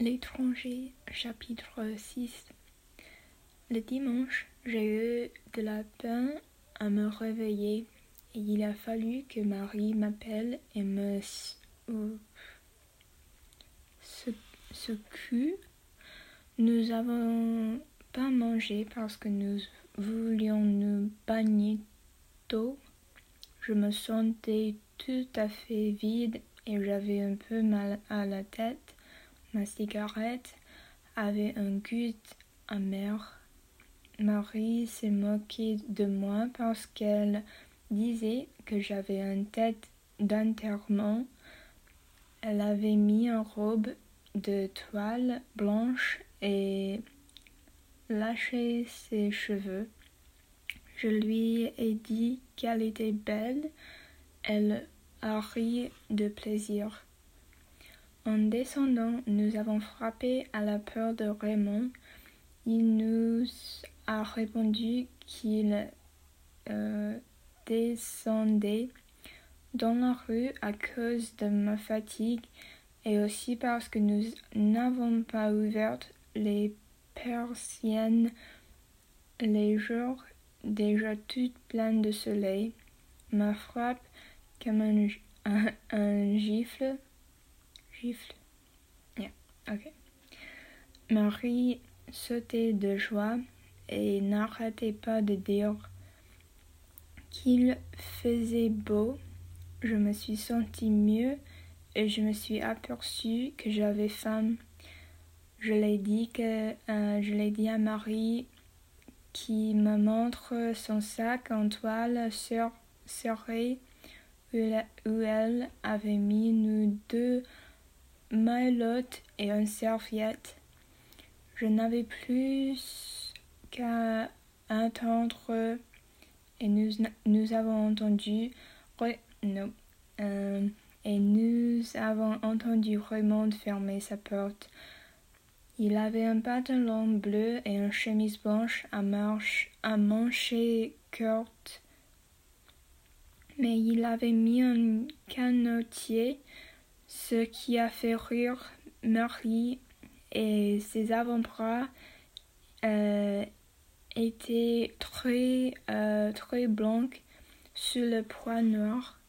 L'étranger, chapitre 6 Le dimanche, j'ai eu de la peine à me réveiller et il a fallu que Marie m'appelle et me secoue. Nous avons pas mangé parce que nous voulions nous baigner tôt. Je me sentais tout à fait vide et j'avais un peu mal à la tête. Ma cigarette avait un goût amer. Marie s'est moquée de moi parce qu'elle disait que j'avais une tête d'enterrement. Elle avait mis une robe de toile blanche et lâché ses cheveux. Je lui ai dit qu'elle était belle. Elle a ri de plaisir. En descendant, nous avons frappé à la peur de Raymond. Il nous a répondu qu'il euh, descendait dans la rue à cause de ma fatigue et aussi parce que nous n'avons pas ouvert les persiennes les jours déjà toutes pleines de soleil. Ma frappe comme un gifle Marie sautait de joie et n'arrêtait pas de dire qu'il faisait beau. Je me suis sentie mieux et je me suis aperçue que j'avais faim. Je l'ai dit que euh, je l'ai dit à Marie qui me montre son sac en toile serré où elle avait mis nous deux maillotte et une serviette. Je n'avais plus qu'à attendre et nous, nous avons entendu euh, et nous avons entendu Raymond fermer sa porte. Il avait un pantalon bleu et une chemise blanche à, marche, à manches courtes, mais il avait mis un canotier ce qui a fait rire Marie et ses avant-bras euh, étaient très, euh, très blancs sur le poids noir.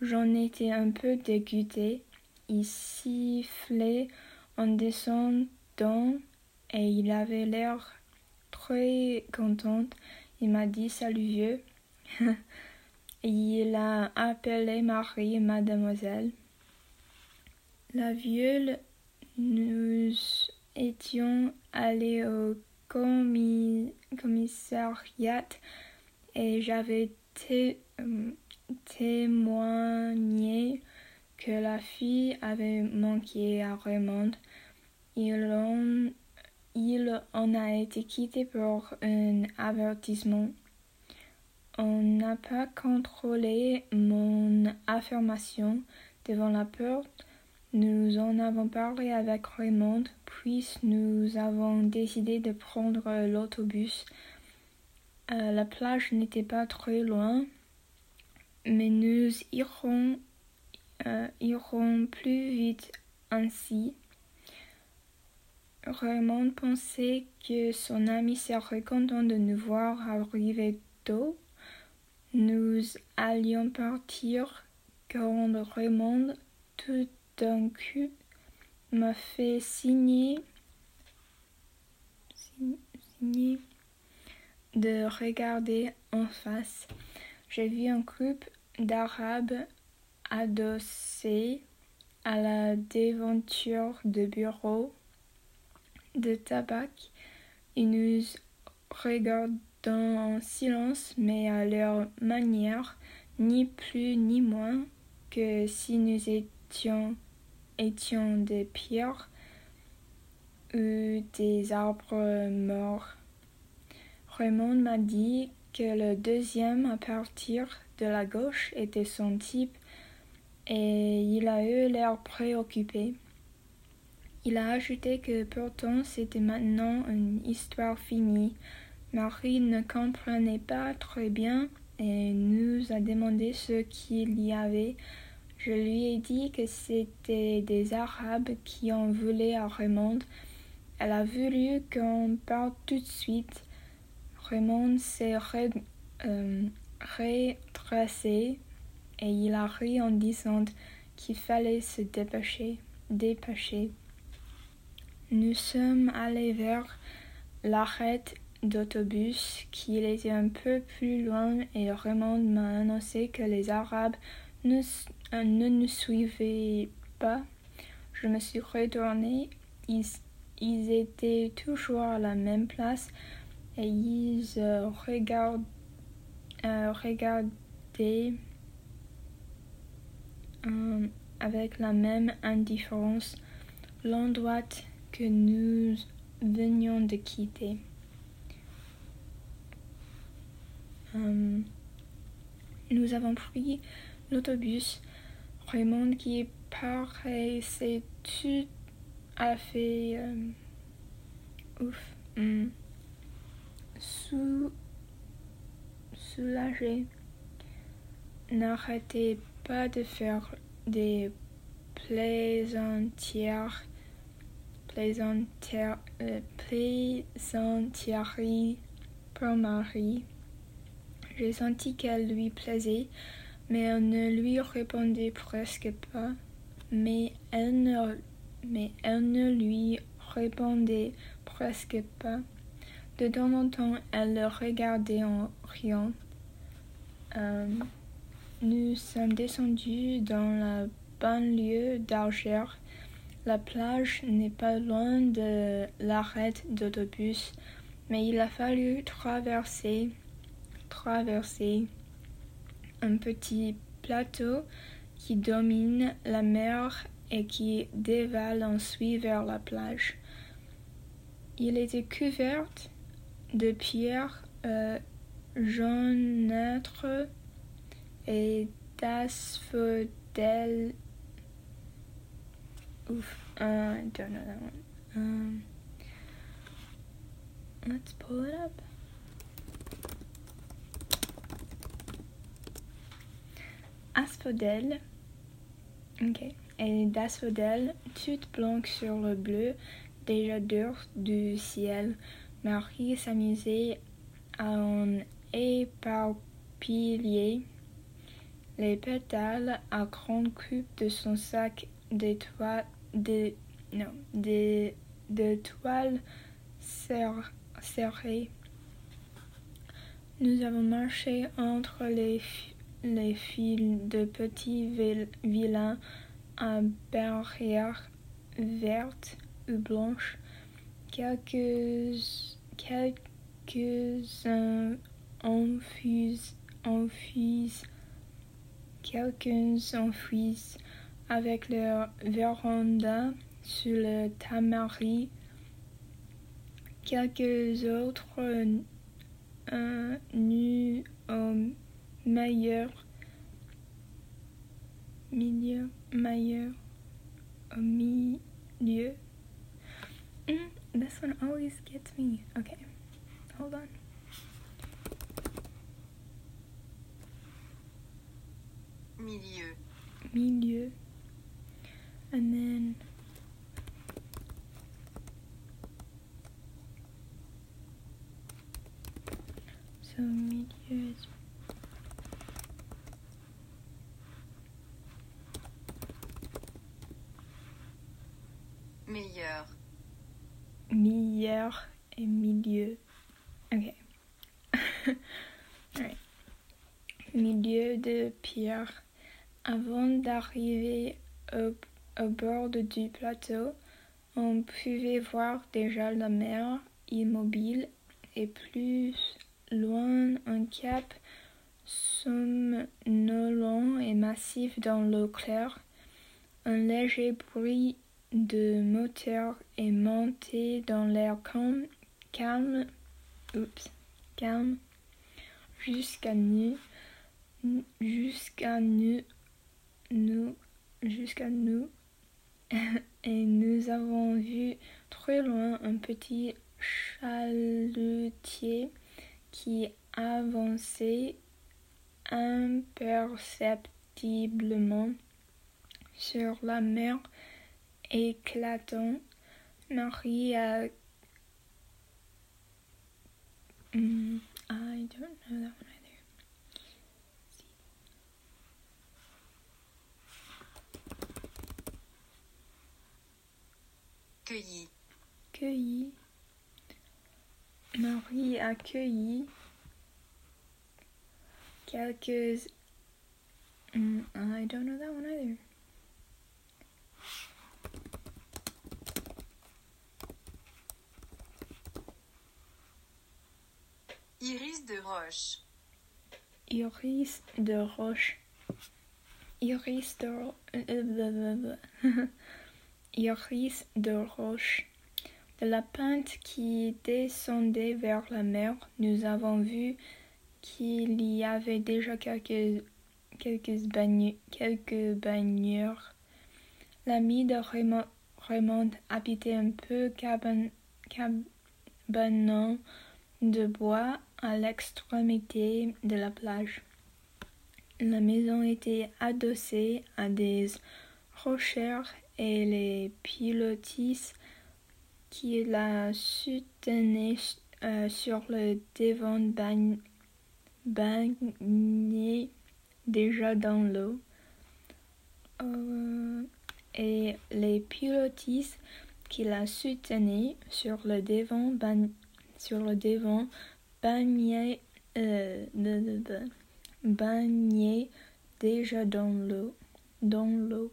J'en étais un peu dégoûtée. Il sifflait en descendant et il avait l'air très content. Il m'a dit salut vieux. il a appelé Marie mademoiselle. La viole, nous étions allés au commissariat et j'avais euh, témoigné que la fille avait manqué à Raymond. Il en, il en a été quitté pour un avertissement. On n'a pas contrôlé mon affirmation devant la porte nous en avons parlé avec Raymond, puis nous avons décidé de prendre l'autobus. Euh, la plage n'était pas très loin, mais nous irons, euh, irons plus vite ainsi. Raymond pensait que son ami serait content de nous voir arriver tôt. Nous allions partir quand Raymond tout d'un coup m'a fait signer, de regarder en face. J'ai vu un groupe d'Arabes adossés à la déventure de bureaux de tabac. Ils nous regardent en silence, mais à leur manière, ni plus ni moins que si nous étions étions des pierres ou des arbres morts. Raymond m'a dit que le deuxième à partir de la gauche était son type et il a eu l'air préoccupé. Il a ajouté que pourtant c'était maintenant une histoire finie. Marie ne comprenait pas très bien et nous a demandé ce qu'il y avait Je lui ai dit que c'était des Arabes qui en voulaient à Raymond. Elle a voulu qu'on parte tout de suite. Raymond s'est euh, redressé et il a ri en disant qu'il fallait se dépêcher. dépêcher. Nous sommes allés vers l'arrêt d'autobus qui était un peu plus loin et Raymond m'a annoncé que les Arabes ne, euh, ne nous suivaient pas. Je me suis retournée. Ils, étaient toujours à la même place et ils euh, euh, regardaient euh, avec la même indifférence l'endroit que nous venions de quitter. Nous avons pris l'autobus. Raymond qui paraissait tout à fait euh, ouf, hmm, soulagé, n'arrêtait pas de faire des plaisantières, euh, pour Marie. J'ai senti qu'elle lui plaisait, mais elle ne lui répondait presque pas. Mais elle ne, lui répondait presque pas. De temps en temps, elle le regardait en riant. Euh, nous sommes descendus dans la banlieue d'Alger. La plage n'est pas loin de l'arrêt d'autobus, mais il a fallu traverser traverser un petit plateau qui domine la mer et qui dévale ensuite vers la plage. Il était couvert de pierres euh, jaunâtres et d'asphodèles. Ouf, let's pull up. Asphodèle. Ok. Et d'asphodèle, toute blanche sur le bleu, déjà dur du ciel. Marie s'amusait à en éparpiller les pétales à grande coupe de son sac de toile, de, non, de, de toile serrée. Nous avons marché entre les les fils de petits vilains à barrières vertes ou blanches. Quelques, quelques-uns enfuisent, enfuisent, quelques enfuisent avec leur véranda sur le tamari. Quelques autres meilleur, milieu, meilleur, au milieu. Mm, this one always gets me. Okay, hold on. Milieu. Milieu. And then so milieu is Meilleur et milieu. Ok. Milieu de pierre. Avant d'arriver au, au, bord du plateau, on pouvait voir déjà la mer immobile et plus loin un cap somnolent et massif dans l'eau claire. Un léger bruit de moteur est monté dans l'air calme, calme, oups, calme, jusqu'à nous, jusqu'à nous, nous, jusqu'à nous, et nous avons vu très loin un petit chalutier qui avançait imperceptiblement sur la mer éclatant. Marie a. Hmm, I don't know that one either. Cueilli. Cueilli. Marie a cueilli quelques. Hmm, I don't know that one either. Iris de roche. Iris de roche. Iris de, ro- Iris de roche. De la pente qui descendait vers la mer, nous avons vu qu'il y avait déjà quelques, quelques, bagn- quelques baigneurs. L'ami de Raymond, Raymond habitait un peu caban, cabanon de bois à l'extrémité de la plage. La maison était adossée à des rochers et les pilotis qui la soutenaient euh, sur le devant bagn- bagnaient déjà dans l'eau. Euh, et les pilotis qui la soutenaient sur le devant sur le devant baignaient euh, déjà dans l'eau dans l'eau.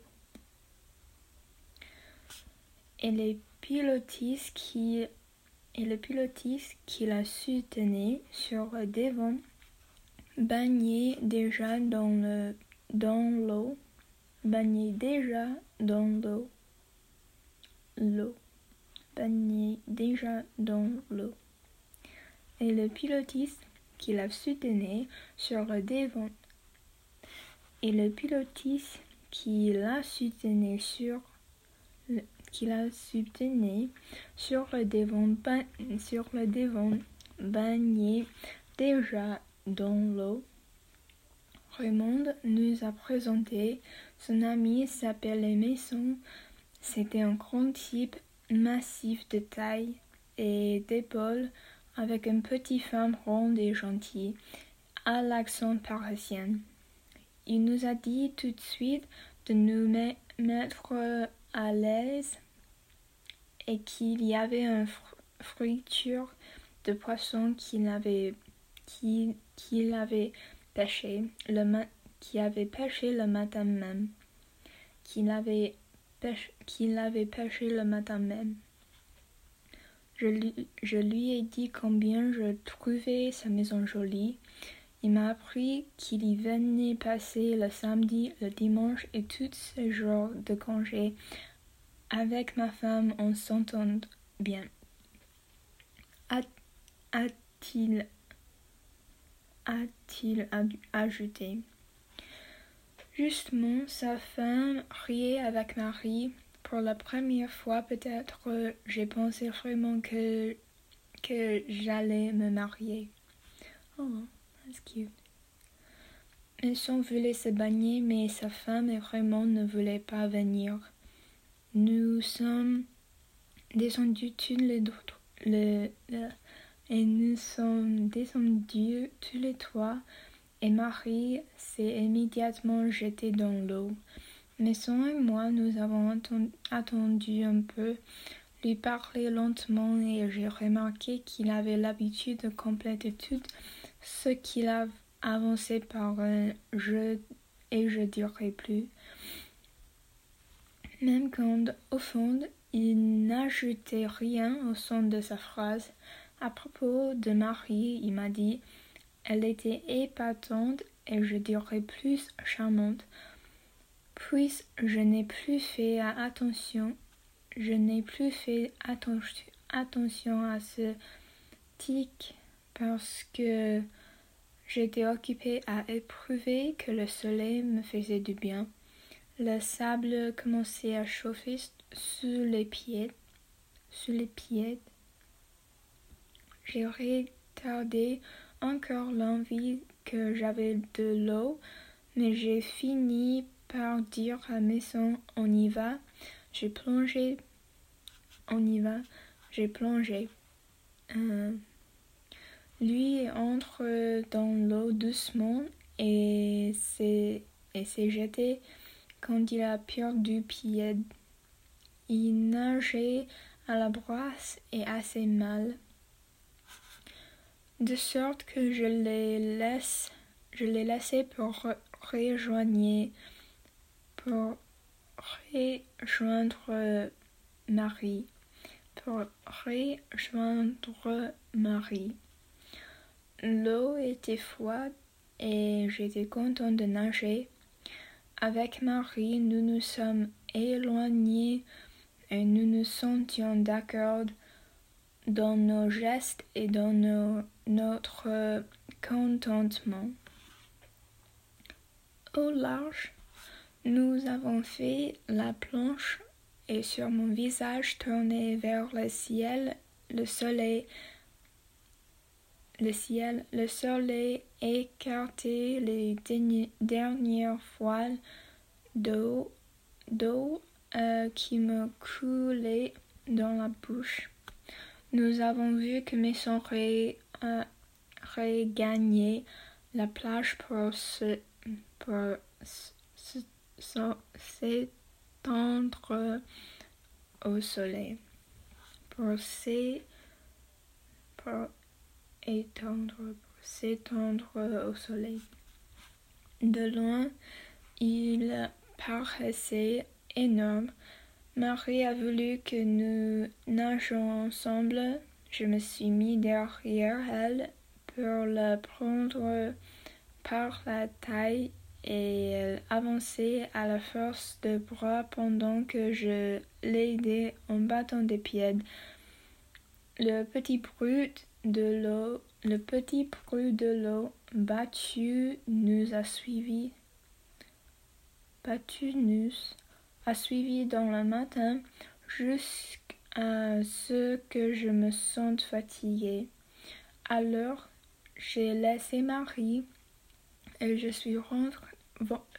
Et les pilotis qui et le pilotis qui la soutenait sur le devant baignaient déjà dans le dans l'eau baignaient déjà dans l'eau. L'eau. Baignaient déjà dans l'eau et le pilotis qui la soutenait sur le devant et le pilotis qui la soutenait sur qui la soutenait sur le devant sur le devant bagnait déjà dans l'eau. Raymond nous a présenté son ami s'appelait Mason c'était un grand type massif de taille et d'épaules avec une petite femme ronde et gentille, à l'accent parisien. Il nous a dit tout de suite de nous me- mettre à l'aise et qu'il y avait une fr- friture de poisson qu'il avait, qu'il avait pêché le avait pêché le matin même, qu'il avait, pêche- qu'il avait pêché le matin même. Je lui, ai dit combien je trouvais sa maison jolie. Il m'a appris qu'il y venait passer le samedi, le dimanche et tous ces jours de congé. Avec ma femme, on s'entend bien. A-t-il a-t-il aj- ajouté. Justement, sa femme riait avec Marie. Pour la première fois, peut-être, j'ai pensé vraiment que, j'allais me marier. Oh, that's cute. Mason voulait se baigner, mais sa femme et Raymond ne voulaient pas venir. Nous sommes descendus tous les deux, et nous sommes descendus tous les trois, et Marie s'est immédiatement jetée dans l'eau. Maison et moi, nous avons atten- attendu un peu, lui parler lentement et j'ai remarqué qu'il avait l'habitude de compléter tout ce qu'il a avancé par un je et je dirai plus. Même quand, au fond, il n'ajoutait rien au son de sa phrase. À propos de Marie, il m'a dit Elle était épatante et je dirais plus charmante. Puis je n'ai plus fait attention, je n'ai plus fait atten- attention à ce tic parce que j'étais occupée à éprouver que le soleil me faisait du bien. Le sable commençait à chauffer sous les pieds, sous les pieds. J'ai retardé encore l'envie que j'avais de l'eau, mais j'ai fini par dire à Maison on y va. J'ai plongé. On y va. J'ai plongé. Euh, lui entre dans l'eau doucement et s'est jeté quand il a perdu pied. Il nageait à la brasse et assez mal, de sorte que je les laisse, je l'ai laissé pour rejoindre, pour rejoindre Marie, pour rejoindre Marie. L'eau était froide et j'étais content de nager. Avec Marie, nous nous sommes éloignés et nous nous sentions d'accord dans nos gestes et dans notre contentement. Au large, nous avons fait la planche et sur mon visage tourné vers le ciel, le soleil le ciel, le soleil écartait les dernières voiles d'eau, d'eau euh, qui me coulaient dans la bouche. Nous avons vu que mes sœurs euh, regagnaient la plage pour se, pour s'étendre au soleil. Pour s'étendre étendre, s'étendre au soleil. De loin, il paraissait énorme. Marie a voulu que nous nageons ensemble. Je me suis mis derrière elle pour la prendre par la taille et elle avançait à la force de bras pendant que je l'aidais en battant des pieds. Le petit brut de l'eau, le petit bruit de l'eau battue nous a suivis. Battu nous a suivi dans le matin jusqu'à ce que je me sente fatiguée. Alors, j'ai laissé Marie et je suis rentrée,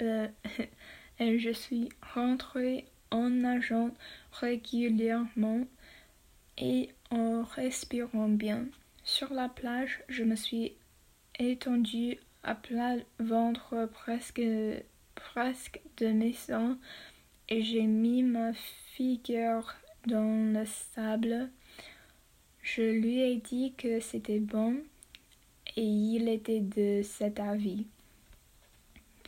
euh, et je suis rentrée en nageant régulièrement et en respirant bien. Sur la plage, je me suis étendue à plat ventre presque, presque de mes sangs et j'ai mis ma figure dans le sable. Je lui ai dit que c'était bon et il était de cet avis.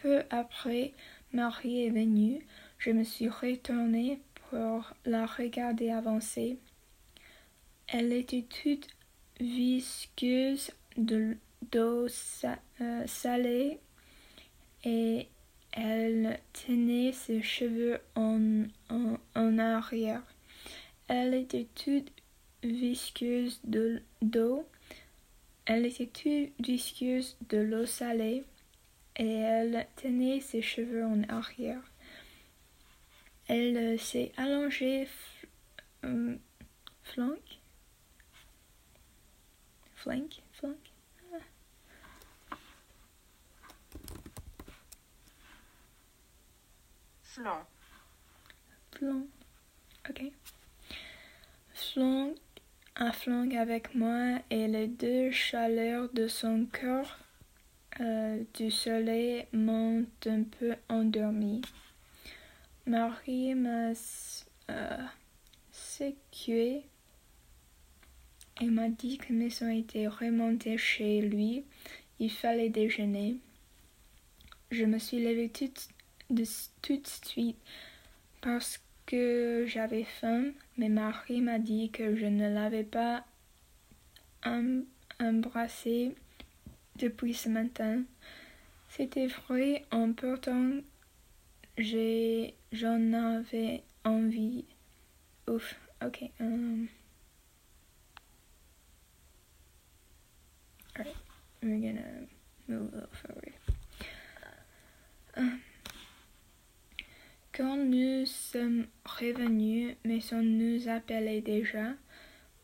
Peu après, Marie est venue. Je me suis retournée pour la regarder avancer. Elle était toute visqueuse d'eau euh, salée et elle tenait ses cheveux en, arrière. Elle était toute visqueuse d'eau. Elle était toute visqueuse de l'eau salée et elle tenait ses cheveux en arrière. Elle s'est allongée euh, flank, flank. Flanc. Flanc. Ok. Flanc un flanc avec moi et les deux chaleurs de son corps euh, du soleil m'ont un peu endormi. Marie m'a euh, il m'a dit que Maison était remontée chez lui. Il fallait déjeuner. Je me suis levée tout de, suite parce que j'avais faim, mais Marie m'a dit que je ne l'avais pas embrassé depuis ce matin. C'était vrai, en pourtant j'en avais envie. Ouf, ok. Um, Alright, we're gonna move a little forward. Um, quand nous sommes revenus, mais on nous appelait déjà,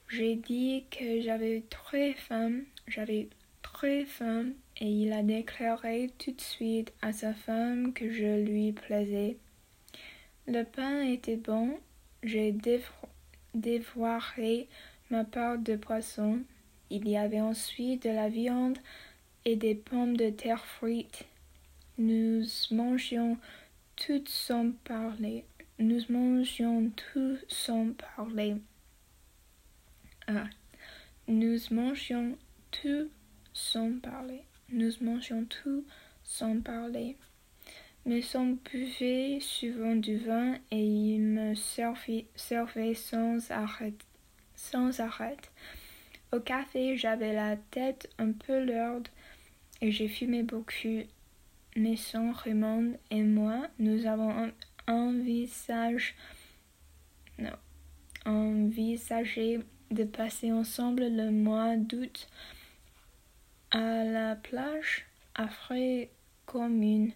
j'ai dit que j'avais très faim, j'avais et il a déclaré tout de suite à sa femme que je lui plaisais. Le pain était bon, j'ai dévoré ma part de poisson. Il y avait ensuite de la viande et des pommes de terre frites. Nous mangions tout sans parler. Nous mangions tout sans parler. Ah. Nous mangions tout sans parler. Nous mangions tout sans parler. Mais son buvait souvent du vin et il me servait, sans arrêt. Au café, j'avais la tête un peu lourde et j'ai fumé beaucoup. Mais son Raymond et moi, nous avons non, envisagé de passer ensemble le mois d'août à la plage à frais communes.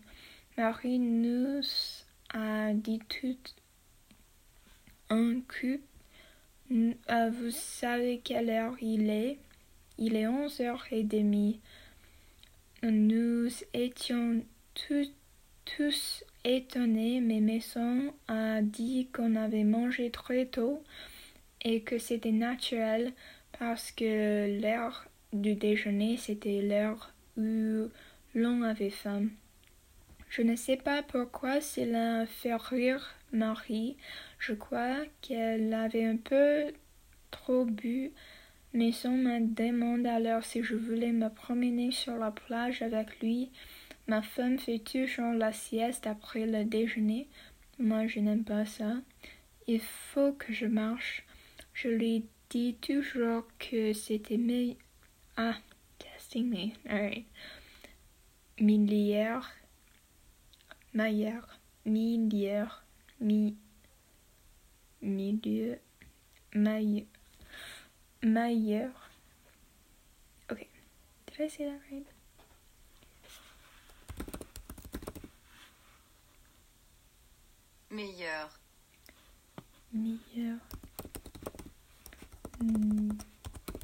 Marie nous a dit tout un coup. Euh, vous savez quelle heure il est? Il est onze heures et demie. Nous étions tous étonnés, mais Maison a dit qu'on avait mangé très tôt et que c'était naturel parce que l'heure du déjeuner c'était l'heure où l'on avait faim. Je ne sais pas pourquoi cela fait rire Marie. Je crois qu'elle avait un peu trop bu. Maison m'a demandé alors si je voulais me promener sur la plage avec lui. Ma femme fait toujours la sieste après le déjeuner. Moi, je n'aime pas ça. Il faut que je marche. Je lui dis toujours que c'était. Ah, testing me. Alright. Milliard Meilleur. Milliard. Mi. Milieu. Meilleur. Meilleur. Okay. Did I say that right? Meilleur. Meilleur. Mm.